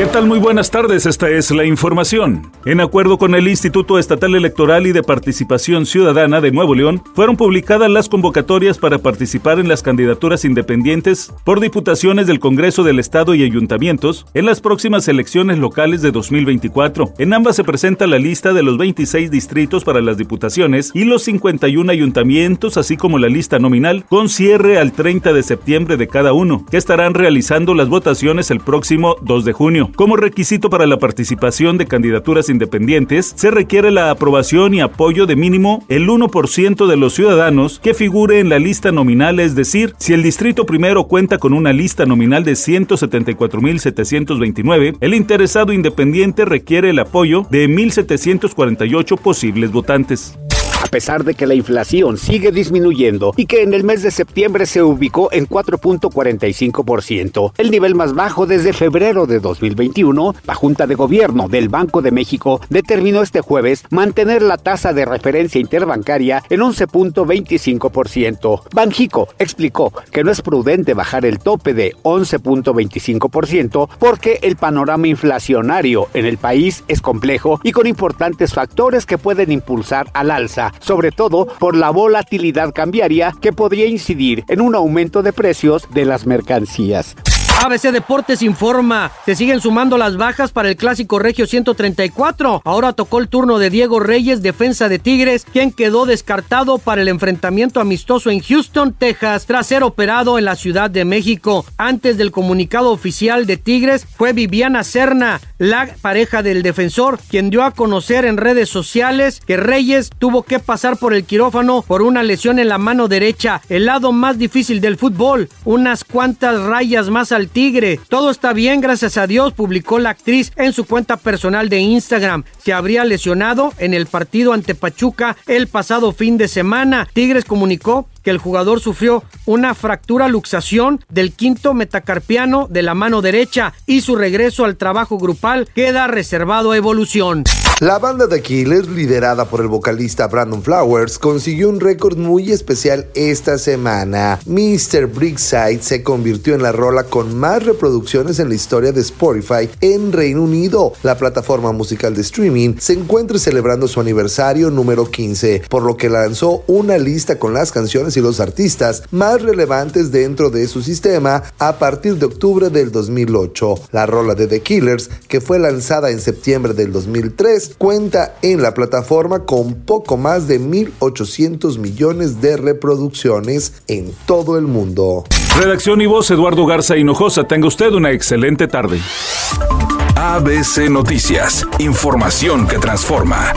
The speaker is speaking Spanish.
¿Qué tal? Muy buenas tardes, esta es la información. En acuerdo con el Instituto Estatal Electoral y de Participación Ciudadana de Nuevo León, fueron publicadas las convocatorias para participar en las candidaturas independientes por diputaciones del Congreso del Estado y ayuntamientos en las próximas elecciones locales de 2024. En ambas se presenta la lista de los 26 distritos para las diputaciones y los 51 ayuntamientos, así como la lista nominal, con cierre al 30 de septiembre de cada uno, que estarán realizando las votaciones el próximo 2 de junio. Como requisito para la participación de candidaturas independientes, se requiere la aprobación y apoyo de mínimo el 1% de los ciudadanos que figure en la lista nominal, es decir, si el distrito primero cuenta con una lista nominal de 174.729, el interesado independiente requiere el apoyo de 1.748 posibles votantes. A pesar de que la inflación sigue disminuyendo y que en el mes de septiembre se ubicó en 4.45%, el nivel más bajo desde febrero de 2021, la Junta de Gobierno del Banco de México determinó este jueves mantener la tasa de referencia interbancaria en 11.25%. Banjico explicó que no es prudente bajar el tope de 11.25% porque el panorama inflacionario en el país es complejo y con importantes factores que pueden impulsar al alza sobre todo por la volatilidad cambiaria que podría incidir en un aumento de precios de las mercancías. ABC Deportes informa, se siguen sumando las bajas para el clásico Regio 134. Ahora tocó el turno de Diego Reyes, defensa de Tigres, quien quedó descartado para el enfrentamiento amistoso en Houston, Texas, tras ser operado en la Ciudad de México. Antes del comunicado oficial de Tigres fue Viviana Serna, la pareja del defensor, quien dio a conocer en redes sociales que Reyes tuvo que pasar por el quirófano por una lesión en la mano derecha, el lado más difícil del fútbol, unas cuantas rayas más al tigre. Todo está bien, gracias a Dios, publicó la actriz en su cuenta personal de Instagram. Se habría lesionado en el partido ante Pachuca el pasado fin de semana. Tigres comunicó que el jugador sufrió una fractura luxación del quinto metacarpiano de la mano derecha y su regreso al trabajo grupal queda reservado a evolución. La banda de Killers, liderada por el vocalista Brandon Flowers, consiguió un récord muy especial esta semana. Mr. Brickside se convirtió en la rola con más reproducciones en la historia de Spotify en Reino Unido. La plataforma musical de streaming se encuentra celebrando su aniversario número 15, por lo que lanzó una lista con las canciones y los artistas más relevantes dentro de su sistema a partir de octubre del 2008. La rola de The Killers, que fue lanzada en septiembre del 2003, cuenta en la plataforma con poco más de 1.800 millones de reproducciones en todo el mundo. Redacción y voz Eduardo Garza Hinojosa. Tenga usted una excelente tarde. ABC Noticias. Información que transforma.